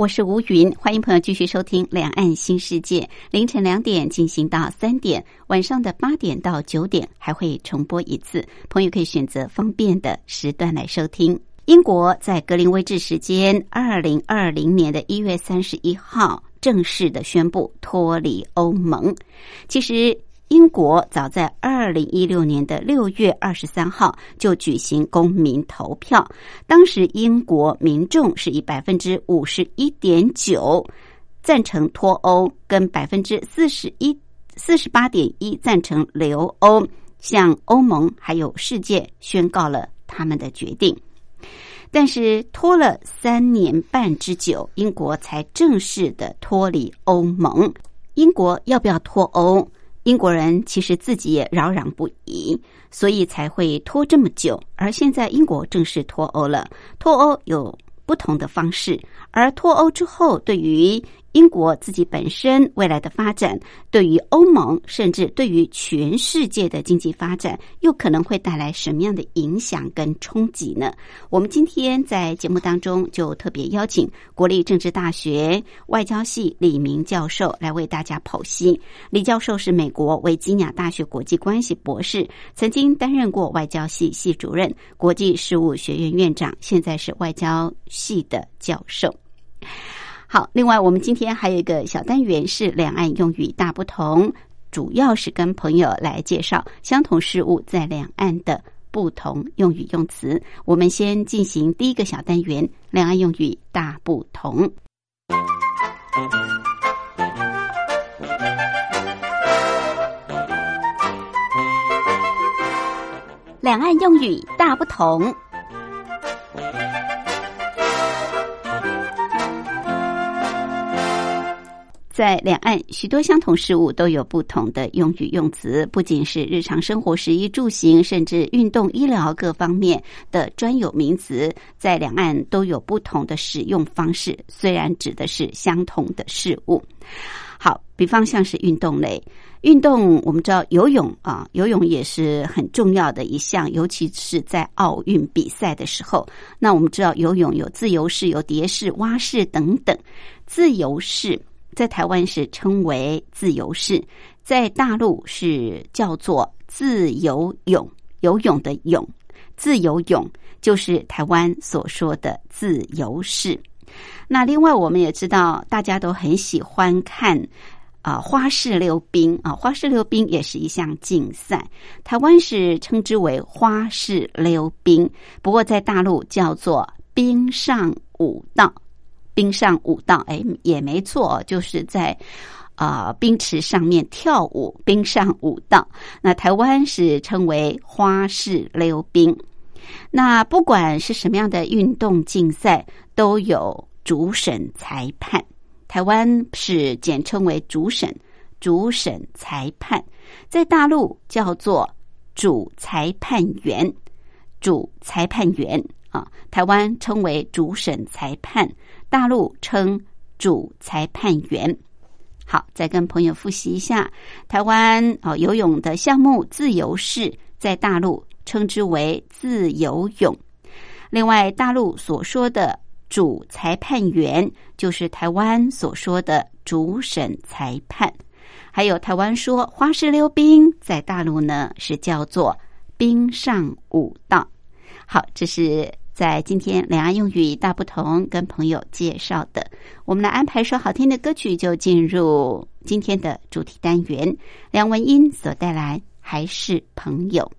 我是吴云，欢迎朋友继续收听《两岸新世界》，凌晨两点进行到三点，晚上的八点到九点还会重播一次，朋友可以选择方便的时段来收听。英国在格林威治时间二零二零年的一月三十一号正式的宣布脱离欧盟。其实。英国早在二零一六年的六月二十三号就举行公民投票，当时英国民众是以百分之五十一点九赞成脱欧，跟百分之四十一四十八点一赞成留欧，向欧盟还有世界宣告了他们的决定。但是拖了三年半之久，英国才正式的脱离欧盟。英国要不要脱欧？英国人其实自己也扰攘不已，所以才会拖这么久。而现在英国正式脱欧了，脱欧有不同的方式，而脱欧之后，对于。英国自己本身未来的发展，对于欧盟，甚至对于全世界的经济发展，又可能会带来什么样的影响跟冲击呢？我们今天在节目当中就特别邀请国立政治大学外交系李明教授来为大家剖析。李教授是美国维吉尼亚大学国际关系博士，曾经担任过外交系系主任、国际事务学院院长，现在是外交系的教授。好，另外我们今天还有一个小单元是两岸用语大不同，主要是跟朋友来介绍相同事物在两岸的不同用语用词。我们先进行第一个小单元：两岸用语大不同。两岸用语大不同。在两岸，许多相同事物都有不同的用语用词，不仅是日常生活、食衣住行，甚至运动、医疗各方面的专有名词，在两岸都有不同的使用方式。虽然指的是相同的事物，好，比方像是运动类，运动我们知道游泳啊，游泳也是很重要的一项，尤其是在奥运比赛的时候。那我们知道游泳有自由式、有蝶式、蛙式等等，自由式。在台湾是称为自由式，在大陆是叫做自由泳，游泳的泳，自由泳就是台湾所说的自由式。那另外我们也知道，大家都很喜欢看啊花式溜冰啊，花式溜冰也是一项竞赛，台湾是称之为花式溜冰，不过在大陆叫做冰上舞道。冰上舞道，哎，也没错，就是在啊冰池上面跳舞。冰上舞道，那台湾是称为花式溜冰。那不管是什么样的运动竞赛，都有主审裁判。台湾是简称为主审，主审裁判，在大陆叫做主裁判员，主裁判员啊，台湾称为主审裁判。大陆称主裁判员。好，再跟朋友复习一下，台湾哦游泳的项目自由式，在大陆称之为自由泳。另外，大陆所说的主裁判员，就是台湾所说的主审裁判。还有台湾说花式溜冰，在大陆呢是叫做冰上舞道。好，这是。在今天两岸用语大不同，跟朋友介绍的，我们来安排首好听的歌曲，就进入今天的主题单元。梁文音所带来还是朋友。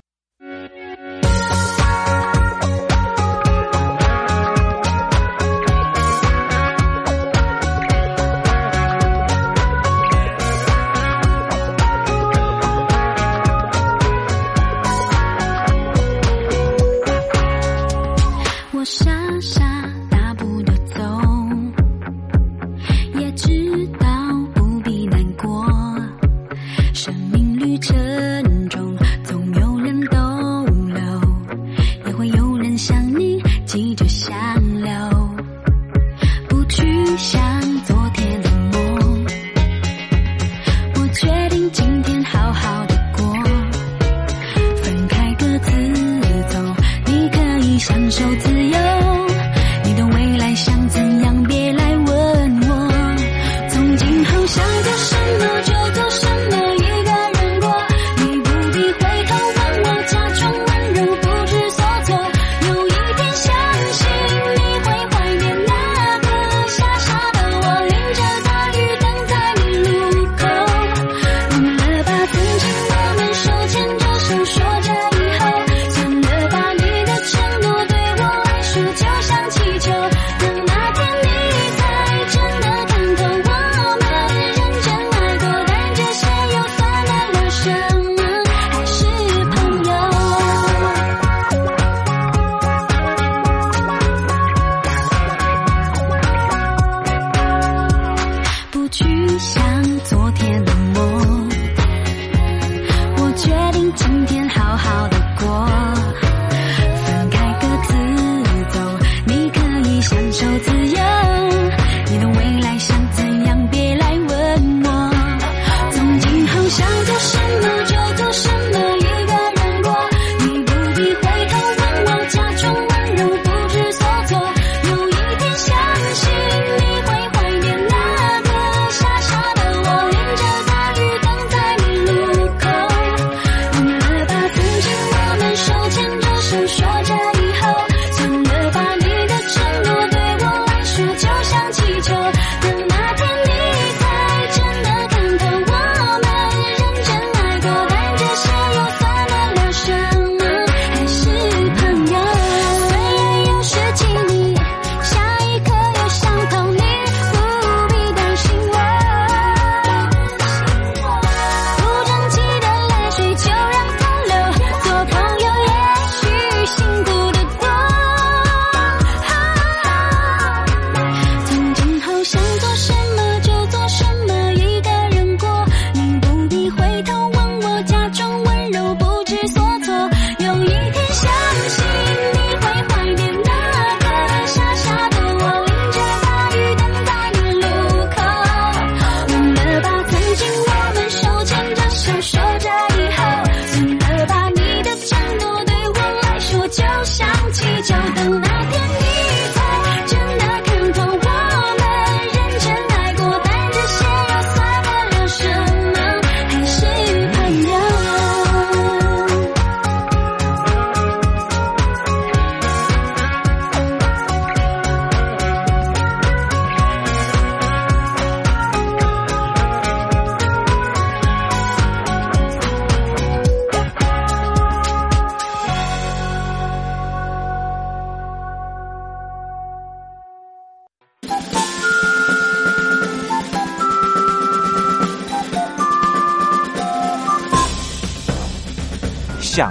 手自。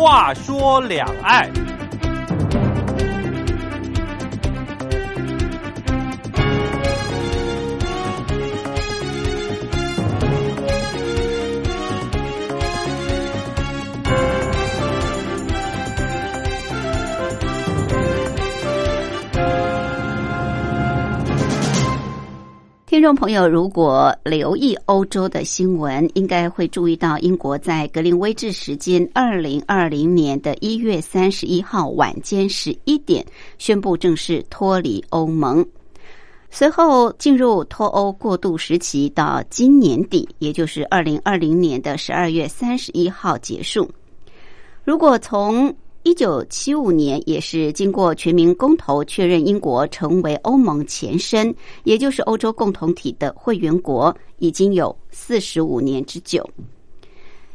话说两岸。听众朋友，如果留意欧洲的新闻，应该会注意到英国在格林威治时间二零二零年的一月三十一号晚间十一点宣布正式脱离欧盟，随后进入脱欧过渡时期，到今年底，也就是二零二零年的十二月三十一号结束。如果从一九七五年也是经过全民公投确认英国成为欧盟前身也就是欧洲共同体的会员国已经有四十五年之久。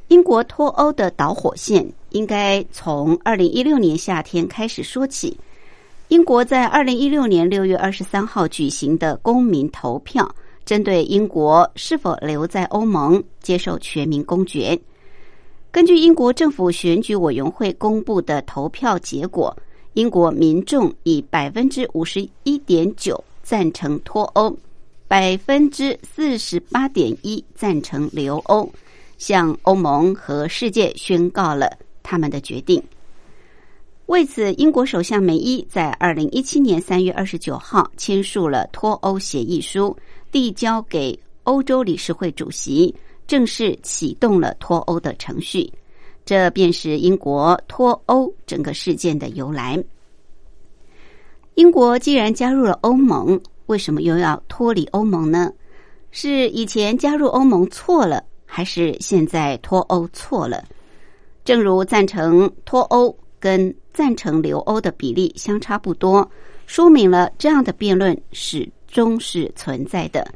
英国脱欧的导火线应该从二零一六年夏天开始说起。英国在二零一六年六月二十三号举行的公民投票针对英国是否留在欧盟接受全民公决。根据英国政府选举委员会公布的投票结果，英国民众以百分之五十一点九赞成脱欧，百分之四十八点一赞成留欧。向欧盟和世界宣告了他们的决定。为此，英国首相梅伊在二零一七年三月二十九号签署了脱欧协议书，递交给欧洲理事会主席，正式启动了脱欧的程序。这便是英国脱欧整个事件的由来。英国既然加入了欧盟，为什么又要脱离欧盟呢？是以前加入欧盟错了？还是现在脱欧错了？正如赞成脱欧跟赞成留欧的比例相差不多，说明了这样的辩论始终是存在的。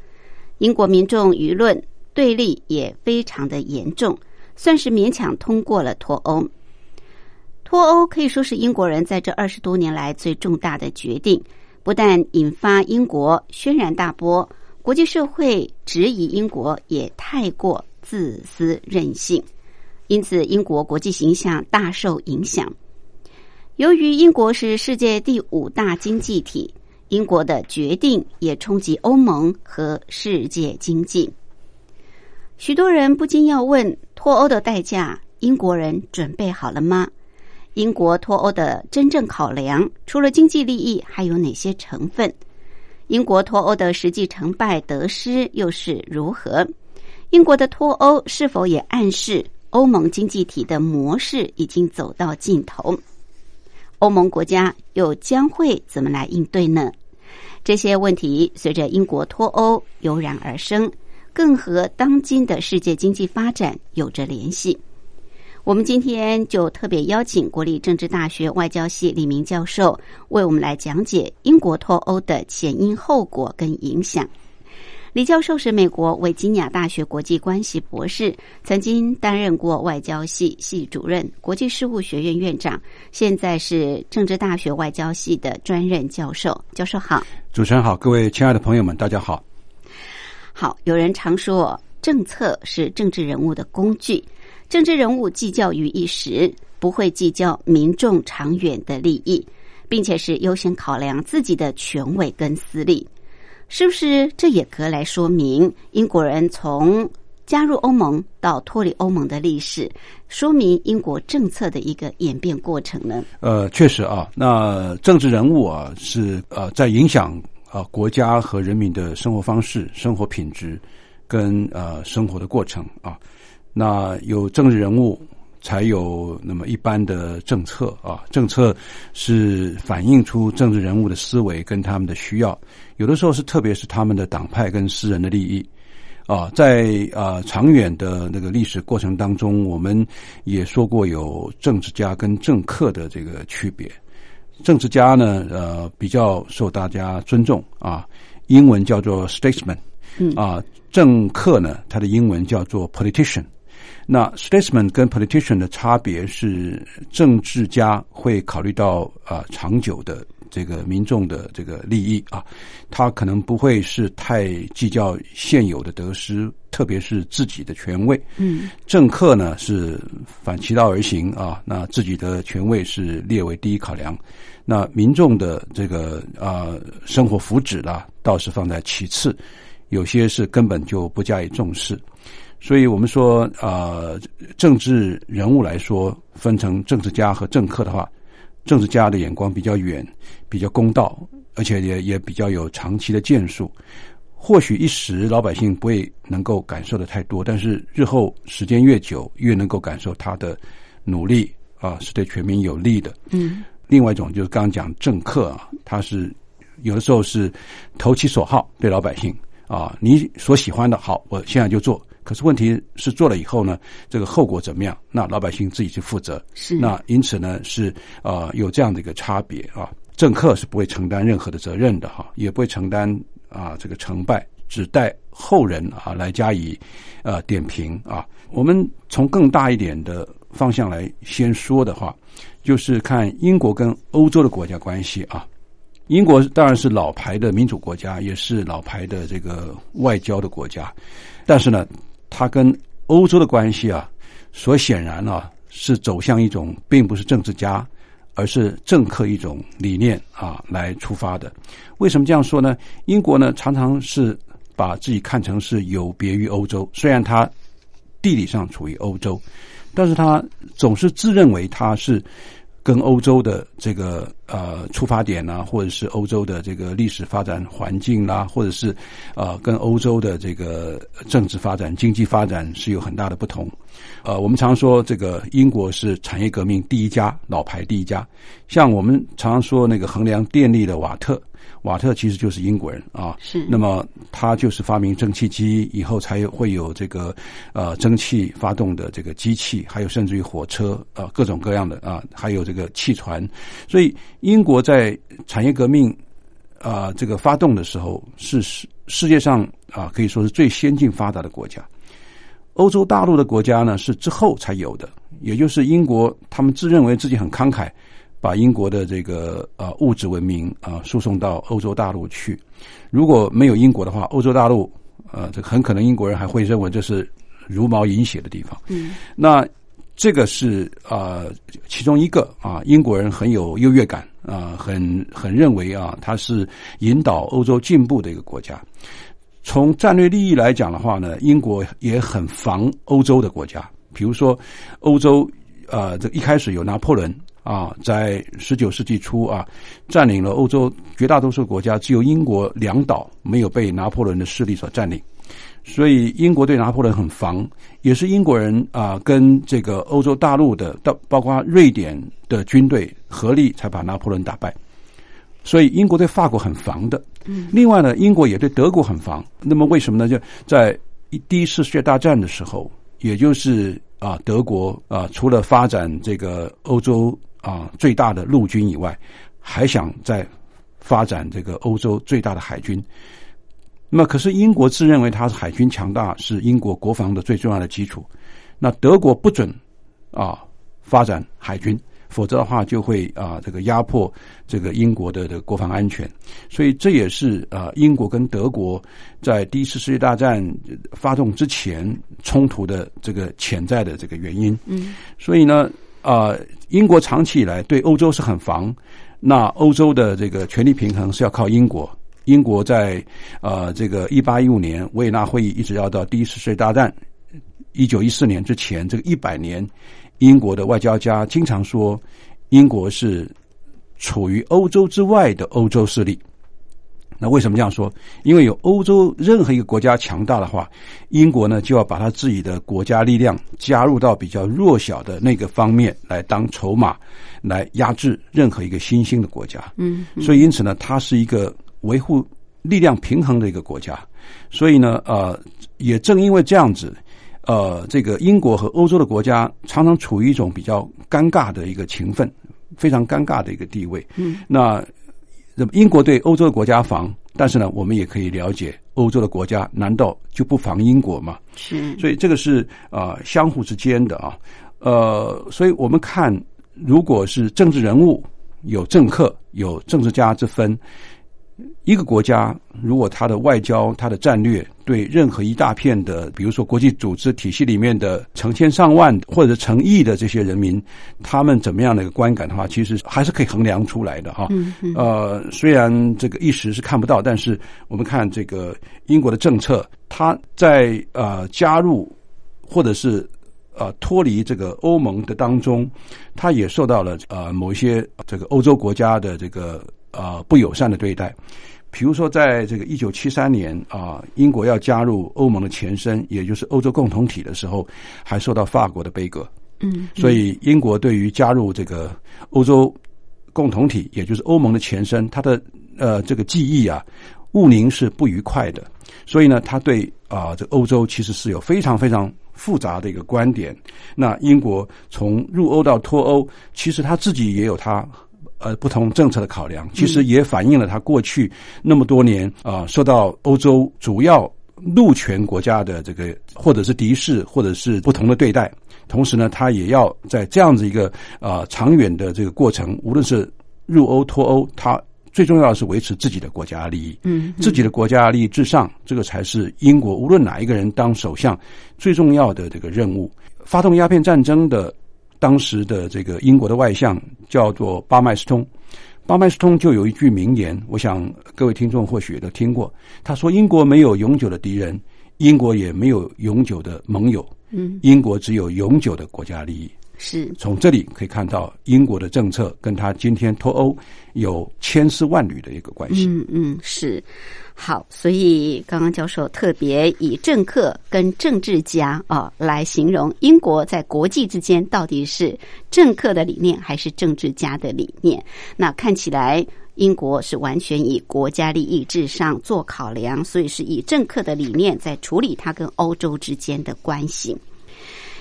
英国民众舆论对立也非常的严重，算是勉强通过了脱欧。脱欧可以说是英国人在这二十多年来最重大的决定，不但引发英国轩然大波，国际社会质疑英国也太过。自私任性，因此英国国际形象大受影响。由于英国是世界第五大经济体，英国的决定也冲击欧盟和世界经济。许多人不禁要问：脱欧的代价，英国人准备好了吗？英国脱欧的真正考量，除了经济利益，还有哪些成分？英国脱欧的实际成败得失又是如何？英国的脱欧是否也暗示欧盟经济体的模式已经走到尽头？欧盟国家又将会怎么来应对呢？这些问题随着英国脱欧油然而生，更和当今的世界经济发展有着联系。我们今天就特别邀请国立政治大学外交系李明教授为我们来讲解英国脱欧的前因后果跟影响。李教授是美国维吉尼亚大学国际关系博士，曾经担任过外交系系主任、国际事务学院院长，现在是政治大学外交系的专任教授。教授好，主持人好，各位亲爱的朋友们，大家好。好，有人常说，政策是政治人物的工具，政治人物计较于一时，不会计较民众长远的利益，并且是优先考量自己的权威跟私利。是不是这也可来说明英国人从加入欧盟到脱离欧盟的历史，说明英国政策的一个演变过程呢？呃，确实啊，那政治人物啊是呃在影响啊国家和人民的生活方式、生活品质跟呃生活的过程啊，那有政治人物。才有那么一般的政策啊，政策是反映出政治人物的思维跟他们的需要，有的时候是特别是他们的党派跟私人的利益啊，在啊长远的那个历史过程当中，我们也说过有政治家跟政客的这个区别，政治家呢呃比较受大家尊重啊，英文叫做 statesman，嗯啊，政客呢他的英文叫做 politician。那 statesman 跟 politician 的差别是，政治家会考虑到啊长久的这个民众的这个利益啊，他可能不会是太计较现有的得失，特别是自己的权位。嗯，政客呢是反其道而行啊，那自己的权位是列为第一考量，那民众的这个啊生活福祉啦倒是放在其次，有些是根本就不加以重视。所以我们说，呃，政治人物来说，分成政治家和政客的话，政治家的眼光比较远，比较公道，而且也也比较有长期的建树。或许一时老百姓不会能够感受的太多，但是日后时间越久，越能够感受他的努力啊，是对全民有利的。嗯。另外一种就是刚刚讲政客啊，他是有的时候是投其所好，对老百姓啊，你所喜欢的好，我现在就做。可是问题是做了以后呢，这个后果怎么样？那老百姓自己去负责。是那因此呢，是呃有这样的一个差别啊。政客是不会承担任何的责任的哈，也不会承担啊这个成败只待后人啊来加以呃点评啊。我们从更大一点的方向来先说的话，就是看英国跟欧洲的国家关系啊。英国当然是老牌的民主国家，也是老牌的这个外交的国家，但是呢，它跟欧洲的关系啊，所显然啊是走向一种并不是政治家，而是政客一种理念啊来出发的。为什么这样说呢？英国呢常常是把自己看成是有别于欧洲，虽然它地理上处于欧洲，但是它总是自认为它是。跟欧洲的这个呃出发点呢，或者是欧洲的这个历史发展环境啦，或者是呃跟欧洲的这个政治发展、经济发展是有很大的不同。呃，我们常说这个英国是产业革命第一家，老牌第一家。像我们常常说那个衡量电力的瓦特。瓦特其实就是英国人啊，是。那么他就是发明蒸汽机以后，才会有这个呃蒸汽发动的这个机器，还有甚至于火车啊各种各样的啊，还有这个汽船。所以英国在产业革命啊这个发动的时候，是世世界上啊可以说是最先进发达的国家。欧洲大陆的国家呢是之后才有的，也就是英国他们自认为自己很慷慨。把英国的这个呃物质文明啊输送到欧洲大陆去，如果没有英国的话，欧洲大陆呃这很可能英国人还会认为这是茹毛饮血的地方。嗯，那这个是啊其中一个啊英国人很有优越感啊，很很认为啊他是引导欧洲进步的一个国家。从战略利益来讲的话呢，英国也很防欧洲的国家，比如说欧洲呃这一开始有拿破仑。啊，在十九世纪初啊，占领了欧洲绝大多数国家，只有英国两岛没有被拿破仑的势力所占领，所以英国对拿破仑很防，也是英国人啊跟这个欧洲大陆的到包括瑞典的军队合力才把拿破仑打败，所以英国对法国很防的。嗯，另外呢，英国也对德国很防。那么为什么呢？就在第一次世界大战的时候，也就是啊，德国啊，除了发展这个欧洲。啊，最大的陆军以外，还想再发展这个欧洲最大的海军。那么，可是英国自认为它是海军强大，是英国国防的最重要的基础。那德国不准啊发展海军，否则的话就会啊这个压迫这个英国的的国防安全。所以这也是啊英国跟德国在第一次世界大战发动之前冲突的这个潜在的这个原因。嗯，所以呢。啊，英国长期以来对欧洲是很防，那欧洲的这个权力平衡是要靠英国。英国在呃这个一八一五年维也纳会议，一直要到第一次世界大战一九一四年之前，这个一百年，英国的外交家经常说，英国是处于欧洲之外的欧洲势力。那为什么这样说？因为有欧洲任何一个国家强大的话，英国呢就要把他自己的国家力量加入到比较弱小的那个方面来当筹码，来压制任何一个新兴的国家。嗯，所以因此呢，它是一个维护力量平衡的一个国家。所以呢，呃，也正因为这样子，呃，这个英国和欧洲的国家常常处于一种比较尴尬的一个情分，非常尴尬的一个地位。嗯，那。那么英国对欧洲的国家防，但是呢，我们也可以了解，欧洲的国家难道就不防英国吗？是，所以这个是啊相互之间的啊，呃，所以我们看，如果是政治人物有政客有政治家之分。一个国家如果它的外交、它的战略对任何一大片的，比如说国际组织体系里面的成千上万或者成亿的这些人民，他们怎么样的一个观感的话，其实还是可以衡量出来的哈。呃，虽然这个一时是看不到，但是我们看这个英国的政策，它在呃加入或者是呃脱离这个欧盟的当中，它也受到了呃某一些这个欧洲国家的这个。呃，不友善的对待，比如说，在这个一九七三年啊，英国要加入欧盟的前身，也就是欧洲共同体的时候，还受到法国的悲歌。嗯，所以英国对于加入这个欧洲共同体，也就是欧盟的前身，它的呃这个记忆啊，毋宁是不愉快的。所以呢，他对啊这欧洲其实是有非常非常复杂的一个观点。那英国从入欧到脱欧，其实他自己也有他。呃不同政策的考量，其实也反映了他过去那么多年啊、受到欧洲主要陆权国家的这个或者是敌视，或者是不同的对待。同时呢，他也要在这样子一个啊、长远的这个过程，无论是入欧脱欧，他最重要的是维持自己的国家利益。嗯，自己的国家利益至上，这个才是英国无论哪一个人当首相最重要的这个任务。发动鸦片战争的当时的这个英国的外相叫做巴麦斯通，巴麦斯通就有一句名言，我想各位听众或许也都听过。他说：“英国没有永久的敌人，英国也没有永久的盟友，嗯，英国只有永久的国家利益。”是从这里可以看到，英国的政策跟他今天脱欧有千丝万缕的一个关系。嗯嗯是好，所以刚刚教授特别以政客跟政治家啊来形容英国在国际之间到底是政客的理念还是政治家的理念？那看起来。英国是完全以国家利益至上做考量，所以是以政客的理念在处理它跟欧洲之间的关系。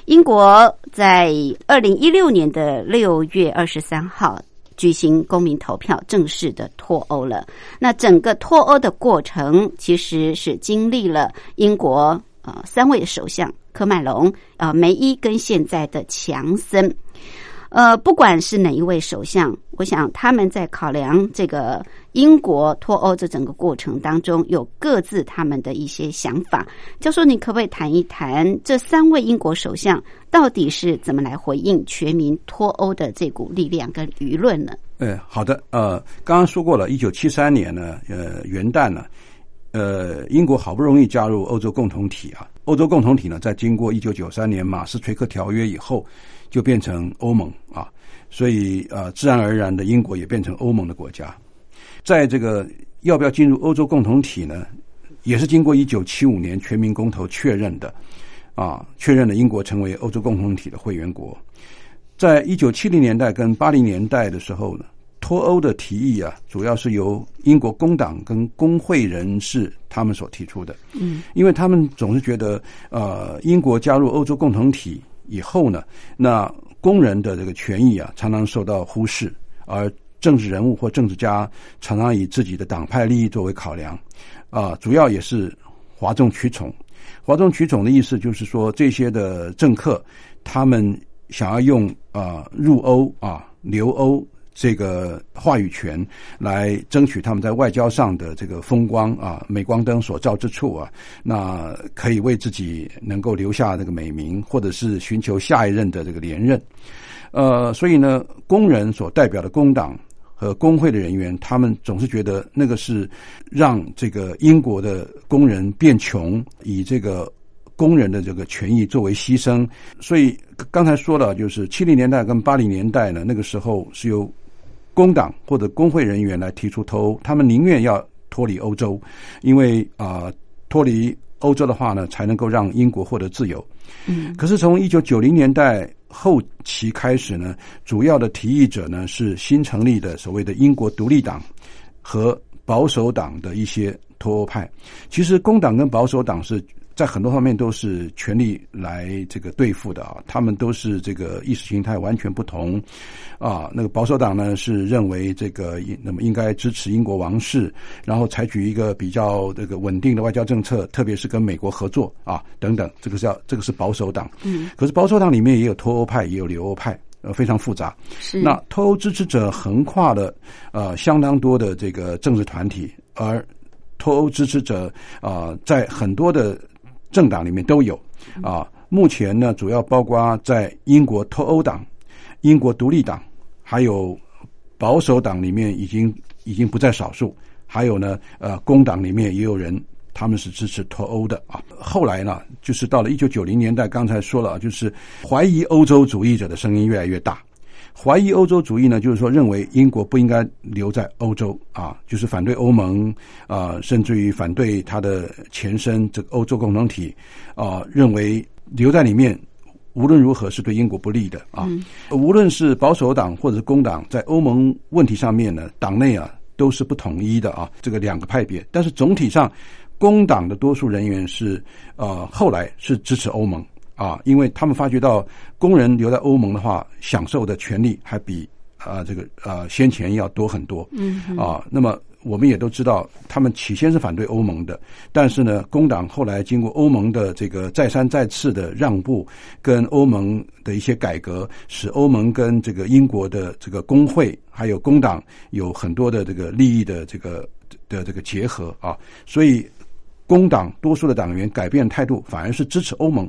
英国在二零一六年的六月二十三号举行公民投票，正式的脱欧了。那整个脱欧的过程，其实是经历了英国呃三位首相科麦隆、呃梅伊跟现在的强森。呃，不管是哪一位首相，我想他们在考量这个英国脱欧这整个过程当中，有各自他们的一些想法。教授，你可不可以谈一谈这三位英国首相到底是怎么来回应全民脱欧的这股力量跟舆论呢？呃，好的，呃，刚刚说过了，一九七三年呢，呃，元旦呢，呃，英国好不容易加入欧洲共同体啊，欧洲共同体呢，在经过一九九三年马斯垂克条约以后，就变成欧盟啊，所以啊，自然而然的，英国也变成欧盟的国家。在这个要不要进入欧洲共同体呢，也是经过一九七五年全民公投确认的，啊，确认了英国成为欧洲共同体的会员国。在一九七零年代跟八零年代的时候呢，脱欧的提议啊，主要是由英国工党跟工会人士他们所提出的。嗯，因为他们总是觉得，呃，英国加入欧洲共同体以后呢，那工人的这个权益啊，常常受到忽视，而政治人物或政治家常常以自己的党派利益作为考量，啊、主要也是哗众取宠。哗众取宠的意思就是说，这些的政客他们想要用啊、入欧啊留欧这个话语权来争取他们在外交上的这个风光啊镁光灯所照之处啊，那可以为自己能够留下这个美名，或者是寻求下一任的这个连任。呃，所以呢，工人所代表的工党和工会的人员，他们总是觉得那个是让这个英国的工人变穷，以这个工人的这个权益作为牺牲。所以刚才说了，就是七零年代跟八零年代呢，那个时候是由工党或者工会人员来提出脱欧，他们宁愿要脱离欧洲，因为啊、脱离欧洲的话呢，才能够让英国获得自由。嗯，可是从一九九零年代后期开始呢，主要的提议者呢是新成立的所谓的英国独立党和保守党的一些脱欧派。其实工党跟保守党是在很多方面都是全力来这个对付的啊，他们都是这个意识形态完全不同啊。那个保守党呢是认为这个那么应该支持英国王室，然后采取一个比较这个稳定的外交政策，特别是跟美国合作啊等等，这个是要这个是保守党。嗯，可是保守党里面也有脱欧派，也有留欧派。呃，非常复杂。是那脱欧支持者横跨了呃相当多的这个政治团体，而脱欧支持者啊、呃在很多的政党里面都有啊、目前呢，主要包括在英国脱欧党、英国独立党，还有保守党里面已经已经不在少数，还有呢，呃，工党里面也有人他们是支持脱欧的啊。后来呢，就是到了一九九零年代，刚才说了，就是怀疑欧洲主义者的声音越来越大。怀疑欧洲主义呢，就是说认为英国不应该留在欧洲啊，就是反对欧盟啊，甚至于反对它的前身这个欧洲共同体啊，认为留在里面无论如何是对英国不利的啊。无论是保守党或者是工党，在欧盟问题上面呢，党内啊都是不统一的啊，这个两个派别。但是总体上，工党的多数人员是呃后来是支持欧盟啊，因为他们发觉到工人留在欧盟的话，享受的权利还比啊这个啊先前要多很多。嗯啊，那么我们也都知道，他们起先是反对欧盟的，但是呢，工党后来经过欧盟的这个再三再次的让步，跟欧盟的一些改革，使欧盟跟这个英国的这个工会还有工党有很多的这个利益的这个的这个结合啊，所以。工党多数的党员改变态度，反而是支持欧盟，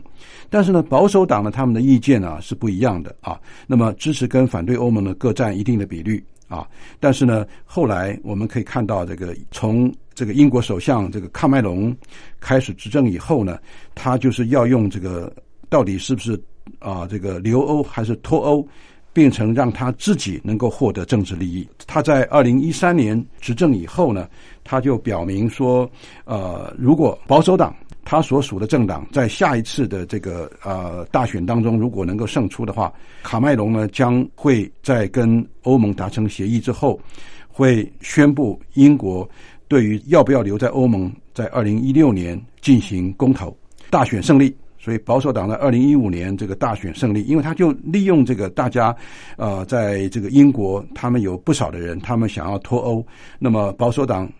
但是呢，保守党呢，他们的意见啊是不一样的啊。那么支持跟反对欧盟呢各占一定的比率啊。但是呢，后来我们可以看到，这个从这个英国首相这个喀麦隆开始执政以后呢，他就是要用这个到底是不是啊这个留欧还是脱欧，变成让他自己能够获得政治利益。他在二零一三年执政以后呢。他就表明说，呃，如果保守党他所属的政党在下一次的这个呃大选当中如果能够胜出的话，卡麦隆呢将会在跟欧盟达成协议之后，会宣布英国对于要不要留在欧盟，在二零一六年进行公投，大选胜利。所以保守党在二零一五年这个大选胜利，因为他就利用这个大家，呃，在这个英国他们有不少的人，他们想要脱欧，那么保守党。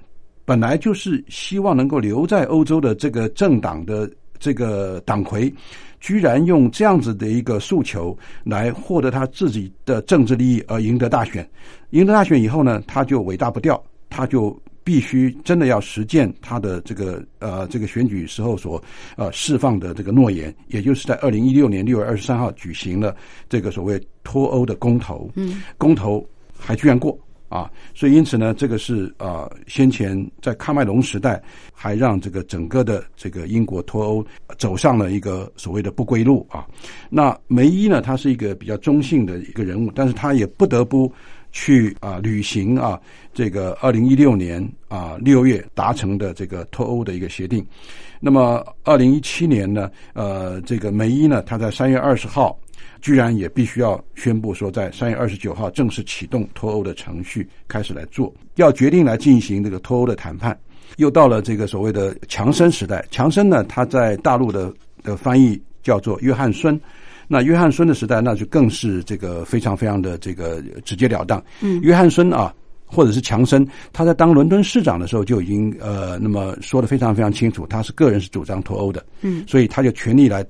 本来就是希望能够留在欧洲的这个政党的这个党魁，居然用这样子的一个诉求来获得他自己的政治利益而赢得大选。赢得大选以后呢，他就伟大不掉，他就必须真的要实践他的这个呃这个选举时候所呃释放的这个诺言，也就是在二零一六年六月二十三号举行了这个所谓脱欧的公投。嗯，公投还居然过。啊，所以因此呢，这个是啊，先前在喀麦隆时代，还让这个整个的这个英国脱欧走上了一个所谓的不归路啊。那梅伊呢，他是一个比较中性的一个人物，但是他也不得不去啊履行啊这个二零一六年啊六月达成的这个脱欧的一个协定。那么二零一七年呢，呃，这个梅伊呢，他在三月二十号。居然也必须要宣布说，在三月二十九号正式启动脱欧的程序，开始来做，要决定来进行这个脱欧的谈判。又到了这个所谓的强生时代，强生呢，他在大陆的的翻译叫做约翰孙。那约翰孙的时代，那就更是这个非常非常的这个直截了当。嗯，约翰孙啊，或者是强生，他在当伦敦市长的时候就已经呃，那么说的非常非常清楚，他是个人是主张脱欧的。嗯，所以他就全力来。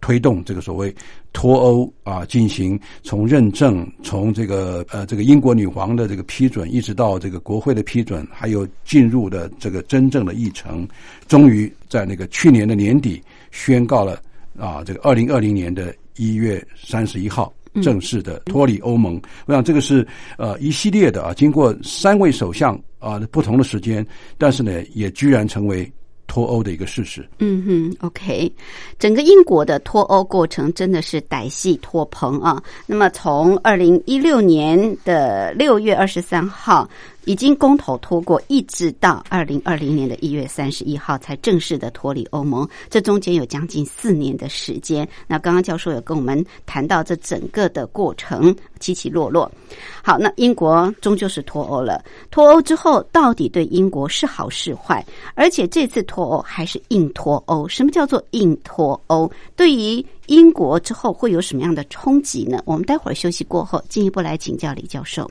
推动这个所谓脱欧啊，进行从认证，从这个呃这个英国女皇的这个批准，一直到这个国会的批准，还有进入的这个真正的议程，终于在那个去年的年底宣告了啊，这个二零二零年的一月三十一号正式的脱离欧盟。我想这个是呃一系列的啊，经过三位首相啊不同的时间，但是呢，也居然成为。脱欧的一个事实。嗯哼，OK，整个英国的脱欧过程真的是歹戏拖棚啊。那么从二零一六年的六月二十三号。已经公投拖过，一直到二零二零年的一月三十一号才正式的脱离欧盟，这中间有将近四年的时间。那刚刚教授有跟我们谈到这整个的过程起起落落。好，那英国终究是脱欧了。脱欧之后，到底对英国是好是坏？而且这次脱欧还是硬脱欧？什么叫做硬脱欧？对于英国之后会有什么样的冲击呢？我们待会儿休息过后进一步来请教李教授。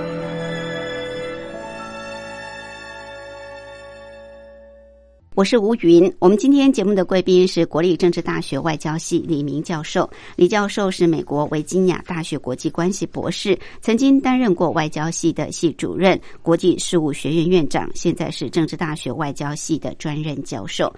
我是吴云。我们今天节目的贵宾是国立政治大学外交系李明教授。李教授是美国维吉尼亚大学国际关系博士，曾经担任过外交系的系主任、国际事务学院院长，现在是政治大学外交系的专任教授。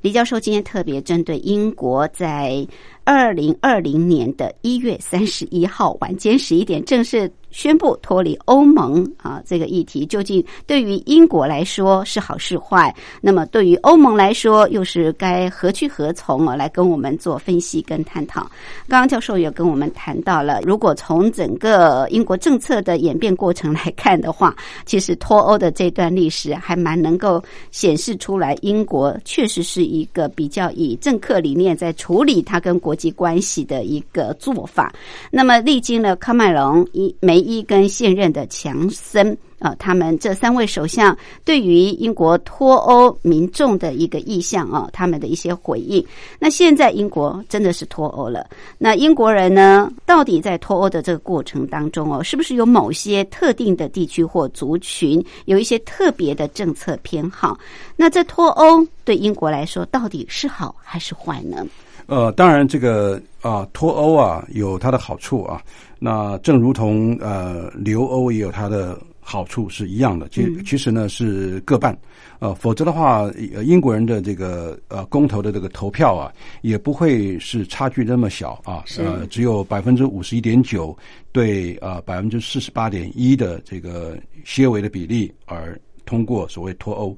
李教授今天特别针对英国在二零二零年的一月三十一号晚间十一点正式。宣布脱离欧盟啊，这个议题究竟对于英国来说是好是坏？那么对于欧盟来说又是该何去何从啊？来跟我们做分析跟探讨。刚刚教授也跟我们谈到了，如果从整个英国政策的演变过程来看的话，其实脱欧的这段历史还蛮能够显示出来，英国确实是一个比较以政客理念在处理它跟国际关系的一个做法。那么历经了康麦隆一梅。一跟现任的强森啊，他们这三位首相对于英国脱欧民众的一个意向啊，他们的一些回应。那现在英国真的是脱欧了，那英国人呢，到底在脱欧的这个过程当中哦，是不是有某些特定的地区或族群有一些特别的政策偏好？那这脱欧对英国来说到底是好还是坏呢？呃，当然这个啊，脱欧啊有它的好处啊。那正如同呃留欧也有它的好处是一样的，其其实呢是各半，呃，否则的话，英国人的这个呃公投的这个投票啊，也不会是差距那么小啊，呃，只有百分之五十一点九对呃百分之四十八点一的这个些微的比例而通过所谓脱欧。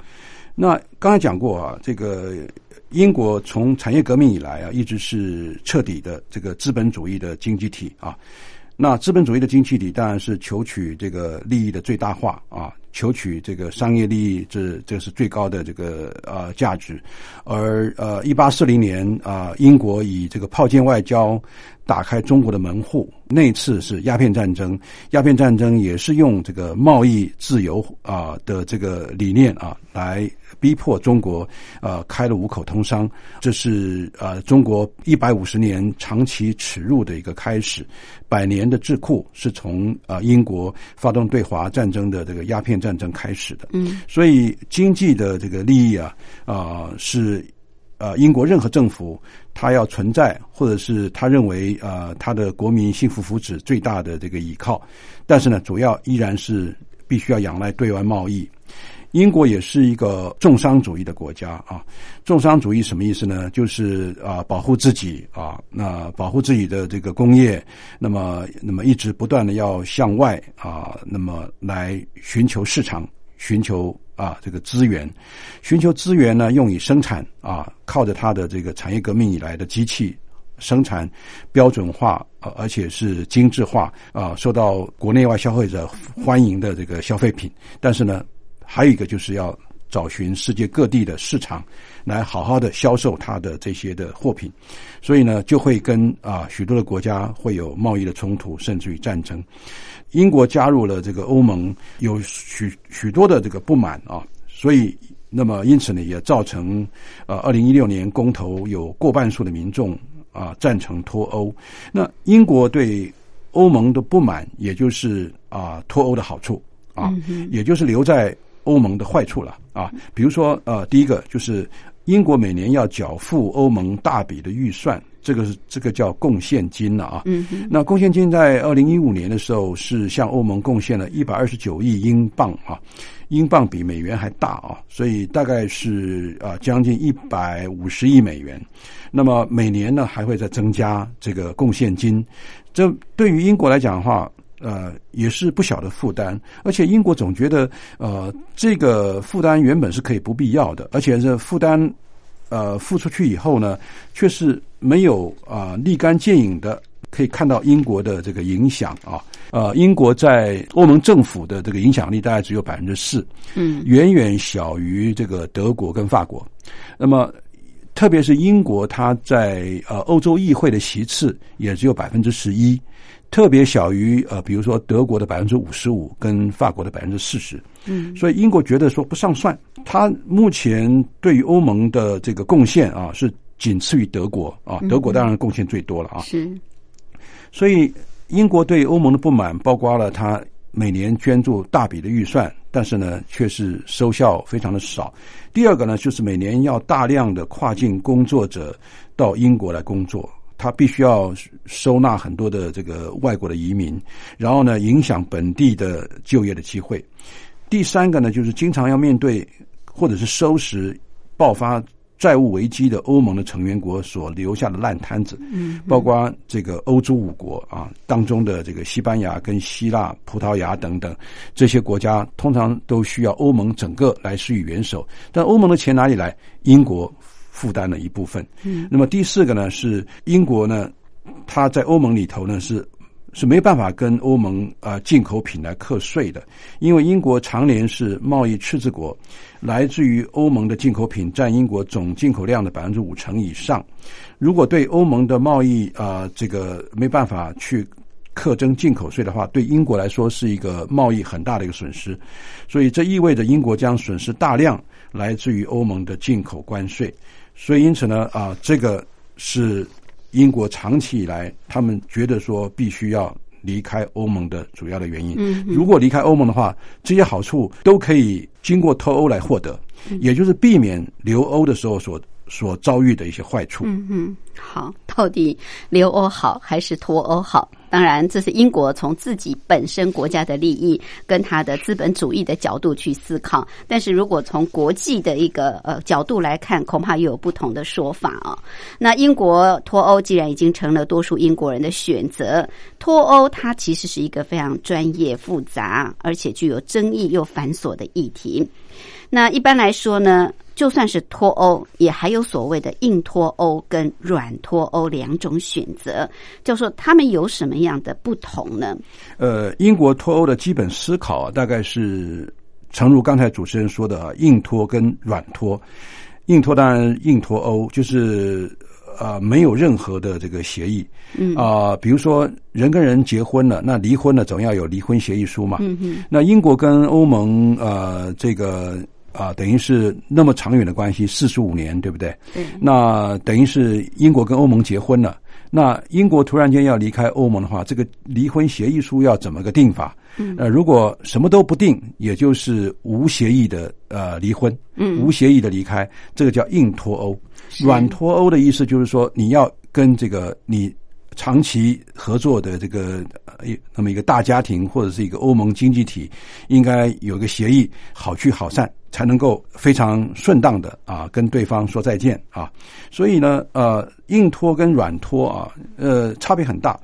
那刚才讲过啊，这个英国从产业革命以来啊，一直是彻底的这个资本主义的经济体啊。那资本主义的经济体当然是求取这个利益的最大化啊，求取这个商业利益，这这是最高的这个呃价值。而呃，一八四零年啊，英国以这个炮舰外交打开中国的门户，那次是鸦片战争，鸦片战争也是用这个贸易自由啊的这个理念啊来。逼迫中国，呃，开了五口通商，这是呃中国一百五十年长期耻辱的一个开始。百年的智库是从呃英国发动对华战争的这个鸦片战争开始的。嗯，所以经济的这个利益啊，啊是呃英国任何政府他要存在，或者是他认为呃他的国民幸福福祉最大的这个依靠。但是呢，主要依然是。必须要仰赖对外贸易。英国也是一个重商主义的国家啊，重商主义什么意思呢？就是啊，保护自己啊，那保护自己的这个工业，那么那么一直不断的要向外啊，那么来寻求市场，寻求啊这个资源，寻求资源呢，用以生产啊，靠着它的这个产业革命以来的机器生产标准化，呃，而且是精致化啊，受到国内外消费者欢迎的这个消费品，但是呢。还有一个就是要找寻世界各地的市场，来好好的销售它的这些的货品，所以呢，就会跟啊许多的国家会有贸易的冲突，甚至于战争。英国加入了这个欧盟，有许许多的这个不满啊，所以那么因此呢，也造成呃二零一六年公投有过半数的民众啊赞成脱欧。那英国对欧盟的不满，也就是啊脱欧的好处啊，也就是留在。欧盟的坏处了啊，比如说呃，第一个就是英国每年要缴付欧盟大笔的预算，这个是这个叫贡献金了啊。嗯那贡献金在二零一五年的时候是向欧盟贡献了一百二十九亿英镑啊，英镑比美元还大啊，所以大概是啊将近一百五十亿美元。那么每年呢还会再增加这个贡献金，这对于英国来讲的话。呃，也是不小的负担，而且英国总觉得，呃，这个负担原本是可以不必要的，而且这负担，呃，付出去以后呢，却是没有啊立竿见影的，可以看到英国的这个影响啊，呃，英国在欧盟政府的这个影响力大概只有百分之四，嗯，远远小于这个德国跟法国，那么特别是英国，它在呃欧洲议会的席次也只有百分之十一。特别小于呃，比如说德国的百分之五十五，跟法国的百分之四十。嗯，所以英国觉得说不上算。它目前对于欧盟的这个贡献啊，是仅次于德国啊，德国当然贡献最多了啊。是。所以英国对欧盟的不满，包括了它每年捐助大笔的预算，但是呢，却是收效非常的少。第二个呢，就是每年要大量的跨境工作者到英国来工作。他必须要收纳很多的这个外国的移民，然后呢，影响本地的就业的机会。第三个呢，就是经常要面对或者是收拾爆发债务危机的欧盟的成员国所留下的烂摊子，嗯，包括这个欧洲五国啊当中的这个西班牙跟希腊、葡萄牙等等这些国家，通常都需要欧盟整个来施以援手。但欧盟的钱哪里来？英国。负担了一部分。嗯，那么第四个呢是英国呢，它在欧盟里头呢是是没办法跟欧盟啊进口品来课税的，因为英国常年是贸易赤字国，来自于欧盟的进口品占英国总进口量的百分之五成以上。如果对欧盟的贸易啊这个没办法去课征进口税的话，对英国来说是一个贸易很大的一个损失，所以这意味着英国将损失大量来自于欧盟的进口关税。所以，因此呢，啊，这个是英国长期以来他们觉得说必须要离开欧盟的主要的原因。嗯，如果离开欧盟的话，这些好处都可以经过脱欧来获得，也就是避免留欧的时候所所遭遇的一些坏处。嗯嗯，好，到底留欧好还是脱欧好？当然，这是英国从自己本身国家的利益跟他的资本主义的角度去思考。但是如果从国际的一个呃角度来看，恐怕又有不同的说法啊。那英国脱欧既然已经成了多数英国人的选择，脱欧它其实是一个非常专业、复杂，而且具有争议又繁琐的议题。那一般来说呢？就算是脱欧，也还有所谓的硬脱欧跟软脱欧两种选择。就说他们有什么样的不同呢？呃，英国脱欧的基本思考啊，大概是诚如刚才主持人说的啊，硬脱跟软脱。硬脱当然硬脱欧，就是啊没有任何的这个协议。嗯啊，比如说人跟人结婚了，那离婚了总要有离婚协议书嘛。嗯嗯。那英国跟欧盟呃这个。啊，等于是那么长远的关系，四十五年，对不对？对。那等于是英国跟欧盟结婚了，那英国突然间要离开欧盟的话，这个离婚协议书要怎么个定法？嗯。呃，如果什么都不定，也就是无协议的呃离婚，嗯，无协议的离开，这个叫硬脱欧。软脱欧的意思就是说，你要跟这个你长期合作的这个一那么一个大家庭或者是一个欧盟经济体，应该有个协议，好聚好散，才能够非常顺当的啊跟对方说再见啊。所以呢，呃，硬脱跟软脱啊，呃，差别很大。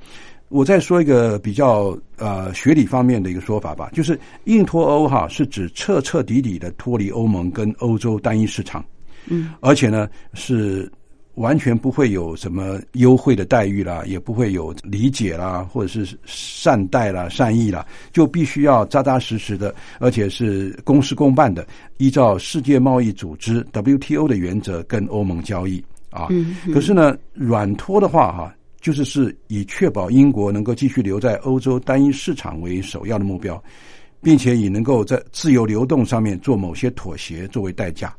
我再说一个比较呃学理方面的一个说法吧，就是硬脱欧哈是指彻彻底底的脱离欧盟跟欧洲单一市场，嗯，而且呢是完全不会有什么优惠的待遇啦，也不会有理解啦，或者是善待啦、善意啦，就必须要扎扎实实的，而且是公事公办的，依照世界贸易组织 WTO 的原则跟欧盟交易啊。嗯可是呢，软脱的话哈。就是是以确保英国能够继续留在欧洲单一市场为首要的目标，并且以能够在自由流动上面做某些妥协作为代价，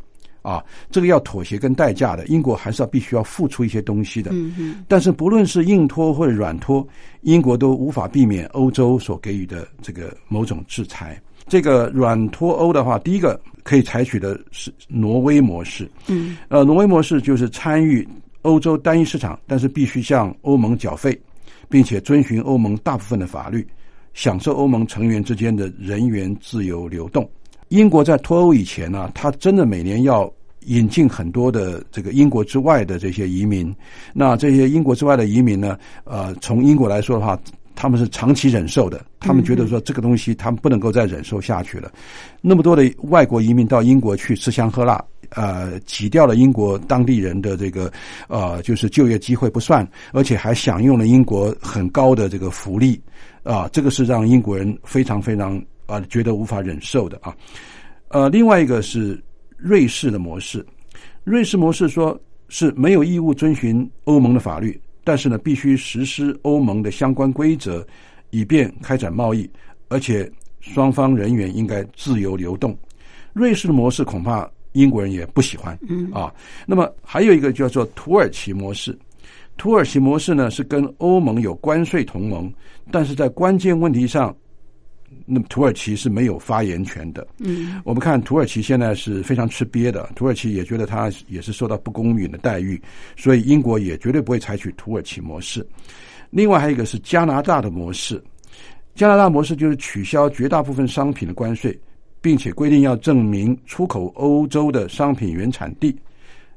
啊，这个要妥协跟代价的，英国还是要必须要付出一些东西的。嗯嗯但是不论是硬脱或者软脱，英国都无法避免欧洲所给予的这个某种制裁。这个软脱欧的话，第一个可以采取的是挪威模式。嗯呃，挪威模式就是参与欧洲单一市场，但是必须向欧盟缴费，并且遵循欧盟大部分的法律，享受欧盟成员之间的人员自由流动。英国在脱欧以前呢，它真的每年要引进很多的这个英国之外的这些移民。那这些英国之外的移民呢，呃，从英国来说的话，他们是长期忍受的，他们觉得说这个东西他们不能够再忍受下去了。那么多的外国移民到英国去吃香喝辣，呃，挤掉了英国当地人的这个呃，就是就业机会不算，而且还享用了英国很高的这个福利啊、这个是让英国人非常非常啊、觉得无法忍受的啊。呃，另外一个是瑞士的模式，瑞士模式说是没有义务遵循欧盟的法律，但是呢，必须实施欧盟的相关规则，以便开展贸易，而且双方人员应该自由流动。瑞士的模式恐怕英国人也不喜欢，嗯啊。那么还有一个叫做土耳其模式，土耳其模式呢是跟欧盟有关税同盟，但是在关键问题上，那么土耳其是没有发言权的。嗯我们看土耳其现在是非常吃瘪的，土耳其也觉得它也是受到不公允的待遇，所以英国也绝对不会采取土耳其模式。另外还有一个是加拿大的模式，加拿大模式就是取消绝大部分商品的关税，并且规定要证明出口欧洲的商品原产地。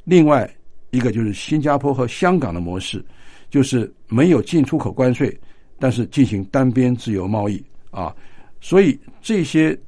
另外一个就是新加坡和香港的模式，就是没有进出口关税，但是进行单边自由贸易啊。所以这些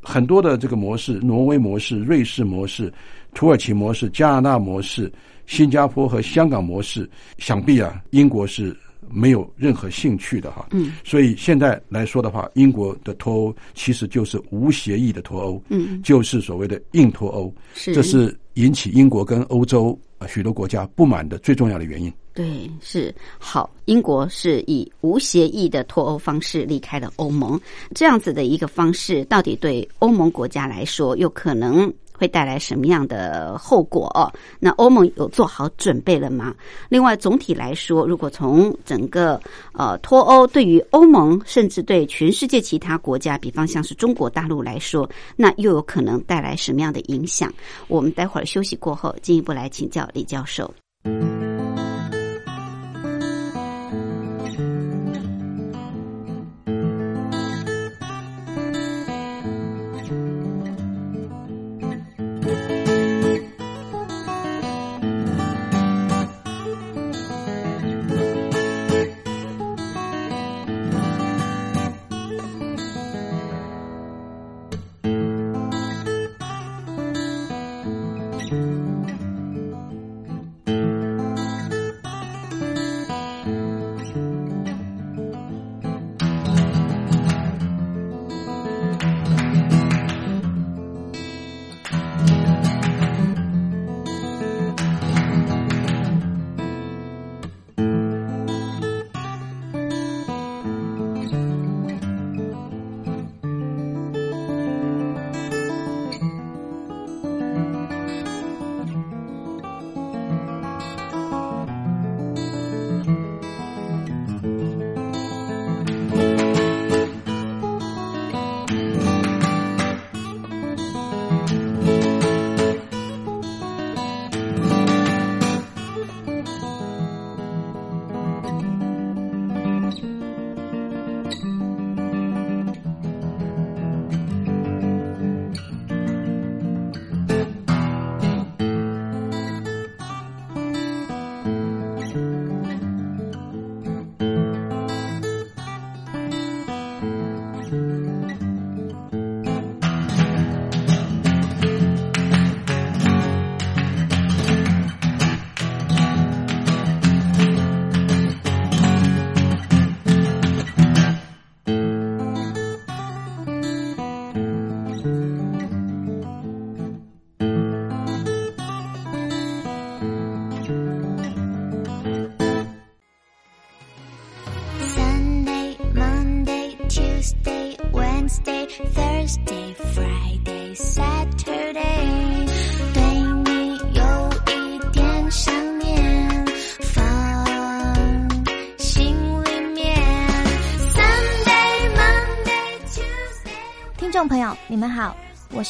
很多的这个模式，挪威模式、瑞士模式、土耳其模式、加拿大模式、新加坡和香港模式，想必啊，英国是没有任何兴趣的哈。嗯，所以现在来说的话，英国的脱欧其实就是无协议的脱欧，嗯，就是所谓的硬脱欧，是。这是引起英国跟欧洲呃啊许多国家不满的最重要的原因。对，是好。英国是以无协议的脱欧方式离开了欧盟，这样子的一个方式，到底对欧盟国家来说，又可能会带来什么样的后果？那欧盟有做好准备了吗？另外，总体来说，如果从整个呃脱欧对于欧盟，甚至对全世界其他国家，比方像是中国大陆来说，那又有可能带来什么样的影响？我们待会儿休息过后，进一步来请教李教授。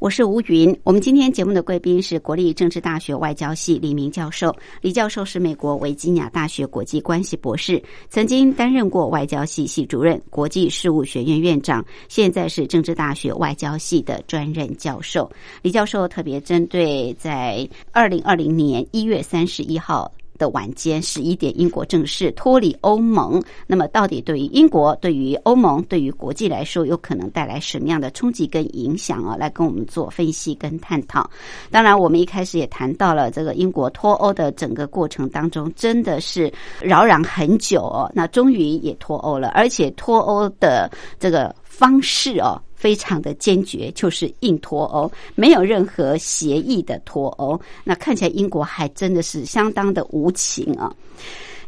我是吴云。我们今天节目的贵宾是国立政治大学外交系李明教授。李教授是美国维吉尼亚大学国际关系博士，曾经担任过外交系系主任、国际事务学院院长，现在是政治大学外交系的专任教授。李教授特别针对在二零二零年一月三十一号。的晚间十一点，英国正式脱离欧盟。那么，到底对于英国、对于欧盟、对于国际来说，有可能带来什么样的冲击跟影响啊？来跟我们做分析跟探讨。当然，我们一开始也谈到了这个英国脱欧的整个过程当中，真的是扰攘很久哦。那终于也脱欧了，而且脱欧的这个方式哦。非常的坚决，就是硬脱欧，没有任何协议的脱欧。那看起来英国还真的是相当的无情啊！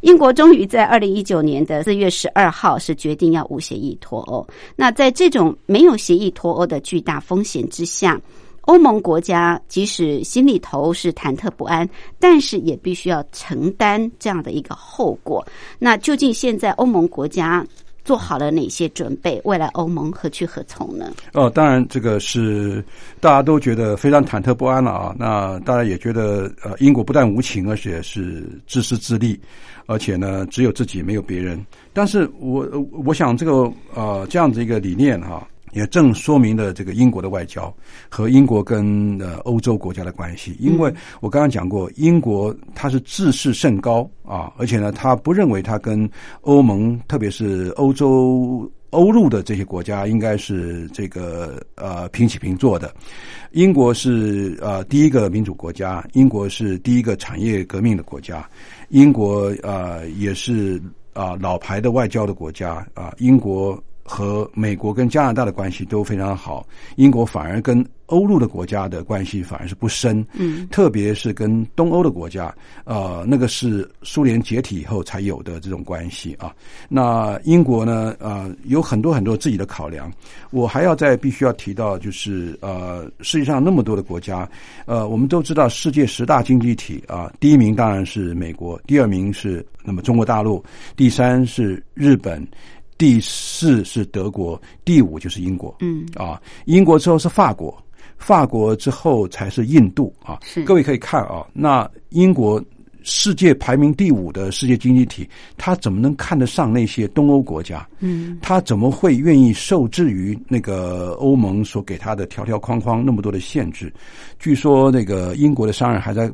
英国终于在二零一九年的四月十二号是决定要无协议脱欧。那在这种没有协议脱欧的巨大风险之下，欧盟国家即使心里头是忐忑不安，但是也必须要承担这样的一个后果。那究竟现在欧盟国家？做好了哪些准备？未来欧盟何去何从呢？哦，当然，这个是大家都觉得非常忐忑不安了啊。那大家也觉得，呃，英国不但无情，而且是自私自利，而且呢，只有自己没有别人。但是我我想，这个呃，这样子一个理念哈。也正说明了这个英国的外交和英国跟呃欧洲国家的关系，因为我刚刚讲过，英国它是自视甚高啊，而且呢，他不认为他跟欧盟，特别是欧洲欧陆的这些国家应该是这个呃平起平坐的。英国是呃第一个民主国家，英国是第一个产业革命的国家，英国呃也是啊老牌的外交的国家啊，英国。和美国跟加拿大的关系都非常好，英国反而跟欧陆的国家的关系反而是不深，嗯，特别是跟东欧的国家，呃，那个是苏联解体以后才有的这种关系啊。那英国呢，呃，有很多很多自己的考量。我还要再必须要提到，就是呃，世界上那么多的国家，呃，我们都知道世界十大经济体啊，第一名当然是美国，第二名是那么中国大陆，第三是日本。第四是德国，第五就是英国。嗯，啊，英国之后是法国，法国之后才是印度啊。是，各位可以看啊，那英国。世界排名第五的世界经济体，他怎么能看得上那些东欧国家？嗯，他怎么会愿意受制于那个欧盟所给他的条条框框那么多的限制？据说那个英国的商人还在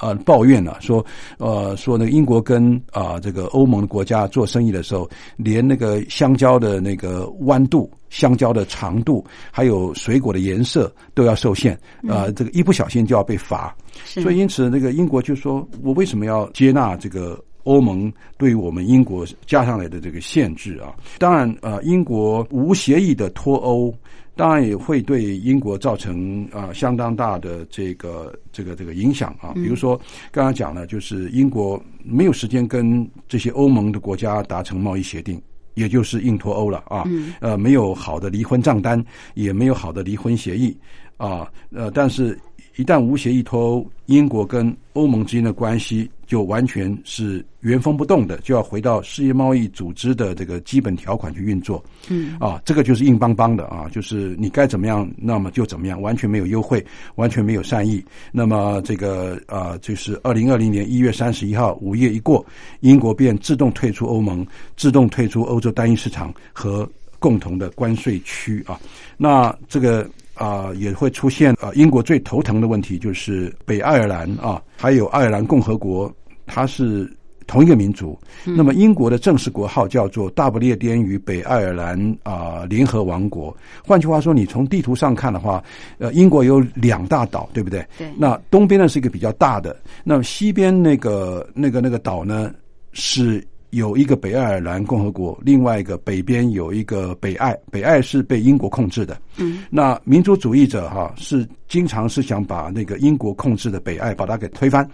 呃抱怨呢，说呃说那个英国跟啊这个欧盟的国家做生意的时候，连那个香蕉的那个弯度。香蕉的长度，还有水果的颜色都要受限，呃，这个一不小心就要被罚。所以因此，那个英国就说：“我为什么要接纳这个欧盟对于我们英国加上来的这个限制啊？”当然，呃，英国无协议的脱欧，当然也会对英国造成啊相当大的这个这个这个影响啊。比如说，刚刚讲了，就是英国没有时间跟这些欧盟的国家达成贸易协定。也就是硬脱欧了啊，呃，没有好的离婚账单，也没有好的离婚协议啊，呃，但是。一旦无协议脱欧，英国跟欧盟之间的关系就完全是原封不动的，就要回到世界贸易组织的这个基本条款去运作。嗯，啊，这个就是硬邦邦的啊，就是你该怎么样，那么就怎么样，完全没有优惠，完全没有善意。那么这个啊，就是二零二零年一月三十一号，午夜一过，英国便自动退出欧盟，自动退出欧洲单一市场和共同的关税区啊。那这个。啊，也会出现啊，英国最头疼的问题就是北爱尔兰啊，还有爱尔兰共和国，它是同一个民族。那么英国的正式国号叫做大不列颠与北爱尔兰啊联合王国。换句话说，你从地图上看的话，呃，英国有两大岛，对不对？对。那东边呢是一个比较大的，那么西边那个那个那个岛呢是。有一个北爱尔兰共和国，另外一个北边有一个北爱，北爱是被英国控制的。嗯，那民族主义者哈是经常是想把那个英国控制的北爱把它给推翻，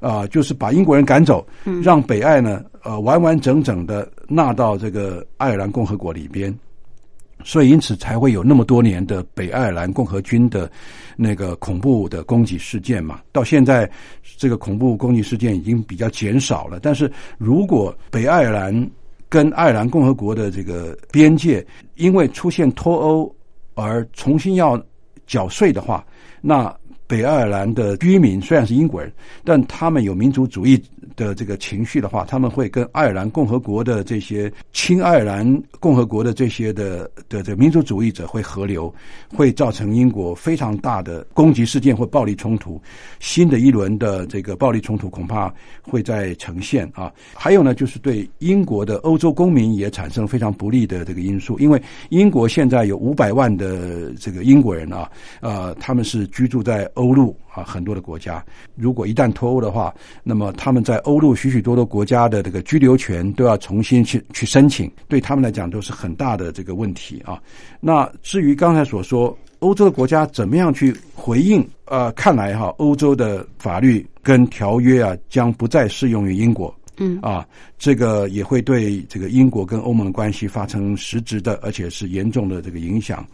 啊、就是把英国人赶走，让北爱呢呃完完整整的纳到这个爱尔兰共和国里边。所以，因此才会有那么多年的北爱尔兰共和军的那个恐怖的攻击事件嘛。到现在，这个恐怖攻击事件已经比较减少了。但是如果北爱尔兰跟爱尔兰共和国的这个边界因为出现脱欧而重新要缴税的话，那北爱尔兰的居民虽然是英国人，但他们有民族主义的这个情绪的话，他们会跟爱尔兰共和国的这些亲爱尔兰共和国的这些的的这民族主义者会合流，会造成英国非常大的攻击事件或暴力冲突。新的一轮的这个暴力冲突恐怕会在呈现啊。还有呢，就是对英国的欧洲公民也产生非常不利的这个因素，因为英国现在有五百万的这个英国人啊，呃，他们是居住在欧陆啊很多的国家。如果一旦脱欧的话，那么他们在欧陆许许多多国家的这个居留权都要重新去去申请，对他们来讲都是很大的这个问题啊。那至于刚才所说。欧洲的国家怎么样去回应？呃，看来哈，欧洲的法律跟条约啊，将不再适用于英国。嗯啊，这个也会对这个英国跟欧盟的关系发生实质的，而且是严重的这个影响。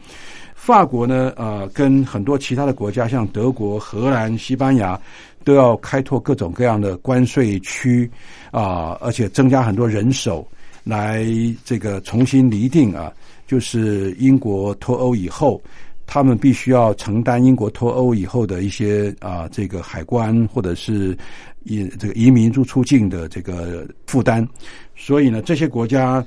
法国呢，呃，跟很多其他的国家，像德国、荷兰、西班牙，都要开拓各种各样的关税区啊，而且增加很多人手来这个重新厘定啊，就是英国脱欧以后。他们必须要承担英国脱欧以后的一些啊，这个海关或者是移这个移民入出境的这个负担。所以呢，这些国家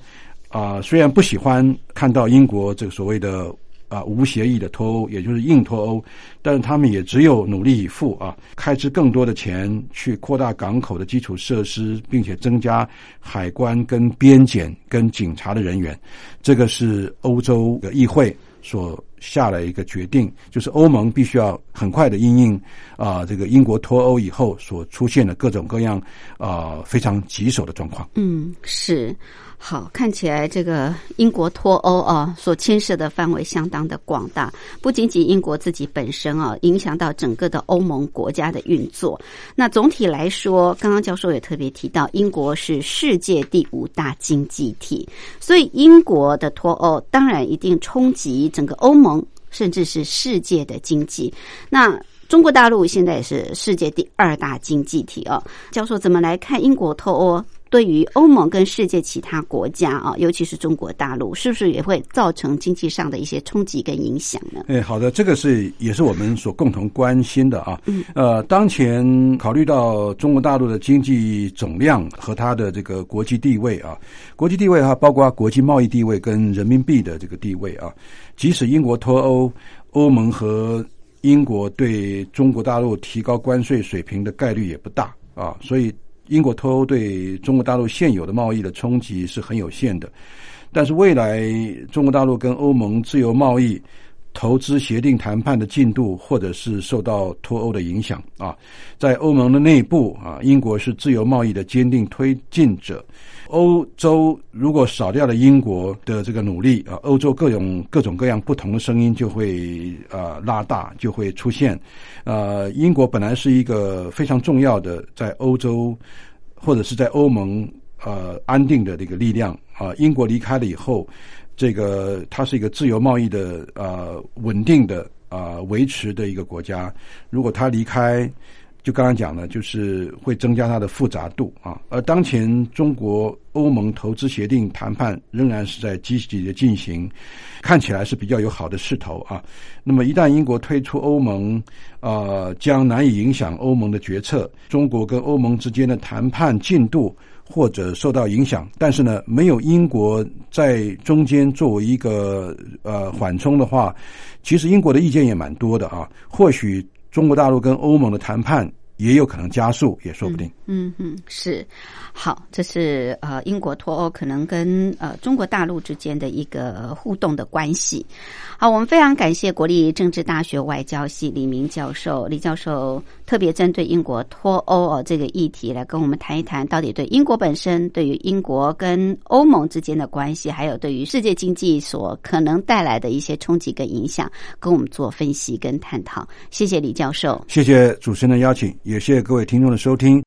啊，虽然不喜欢看到英国这个所谓的啊无协议的脱欧，也就是硬脱欧，但是他们也只有努力以赴啊，开支更多的钱去扩大港口的基础设施，并且增加海关跟边检跟警察的人员。这个是欧洲的议会所。下了一个决定，就是欧盟必须要很快的应应啊，这个英国脱欧以后所出现的各种各样啊非常棘手的状况。嗯，是。好，看起来这个英国脱欧啊，所牵涉的范围相当的广大，不仅仅英国自己本身啊，影响到整个的欧盟国家的运作。那总体来说，刚刚教授也特别提到，英国是世界第五大经济体，所以英国的脱欧当然一定冲击整个欧盟，甚至是世界的经济。那中国大陆现在也是世界第二大经济体哦。教授怎么来看英国脱欧？对于欧盟跟世界其他国家啊，尤其是中国大陆，是不是也会造成经济上的一些冲击跟影响呢？哎，好的，这个是也是我们所共同关心的啊。嗯，呃，当前考虑到中国大陆的经济总量和它的这个国际地位啊，国际地位哈，包括国际贸易地位跟人民币的这个地位啊，即使英国脱欧，欧盟和英国对中国大陆提高关税水平的概率也不大啊，所以。英国脱欧对中国大陆现有的贸易的冲击是很有限的，但是未来中国大陆跟欧盟自由贸易投资协定谈判的进度，或者是受到脱欧的影响啊，在欧盟的内部啊，英国是自由贸易的坚定推进者。欧洲如果少掉了英国的这个努力啊，欧洲各种各种各样不同的声音就会啊拉大，就会出现。呃，英国本来是一个非常重要的在欧洲或者是在欧盟呃安定的这个力量啊，英国离开了以后，这个它是一个自由贸易的呃稳定的啊维持的一个国家，如果它离开。就刚刚讲的，就是会增加它的复杂度啊。而当前中国欧盟投资协定谈判仍然是在积极的进行，看起来是比较有好的势头啊。那么一旦英国退出欧盟，呃，将难以影响欧盟的决策，中国跟欧盟之间的谈判进度或者受到影响。但是呢，没有英国在中间作为一个呃缓冲的话，其实英国的意见也蛮多的啊。或许。中国大陆跟欧盟的谈判也有可能加速，也说不定。嗯嗯，是。好，这是呃英国脱欧可能跟呃中国大陆之间的一个互动的关系。好，我们非常感谢国立政治大学外交系李明教授，李教授特别针对英国脱欧哦这个议题来跟我们谈一谈，到底对英国本身、对于英国跟欧盟之间的关系，还有对于世界经济所可能带来的一些冲击跟影响，跟我们做分析跟探讨。谢谢李教授，谢谢主持人的邀请，也谢谢各位听众的收听。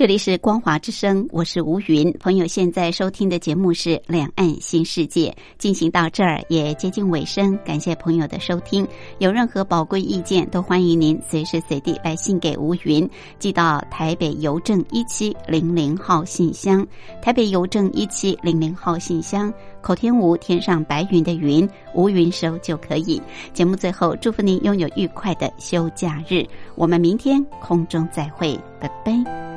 这里是光华之声，我是吴云。朋友现在收听的节目是《两岸新世界》，进行到这儿也接近尾声，感谢朋友的收听。有任何宝贵意见，都欢迎您随时随地来信给吴云，寄到台北邮政一七零零号信箱。台北邮政一七零零号信箱，口天吴天上白云的云，吴云收就可以。节目最后，祝福您拥有愉快的休假日。我们明天空中再会，拜拜。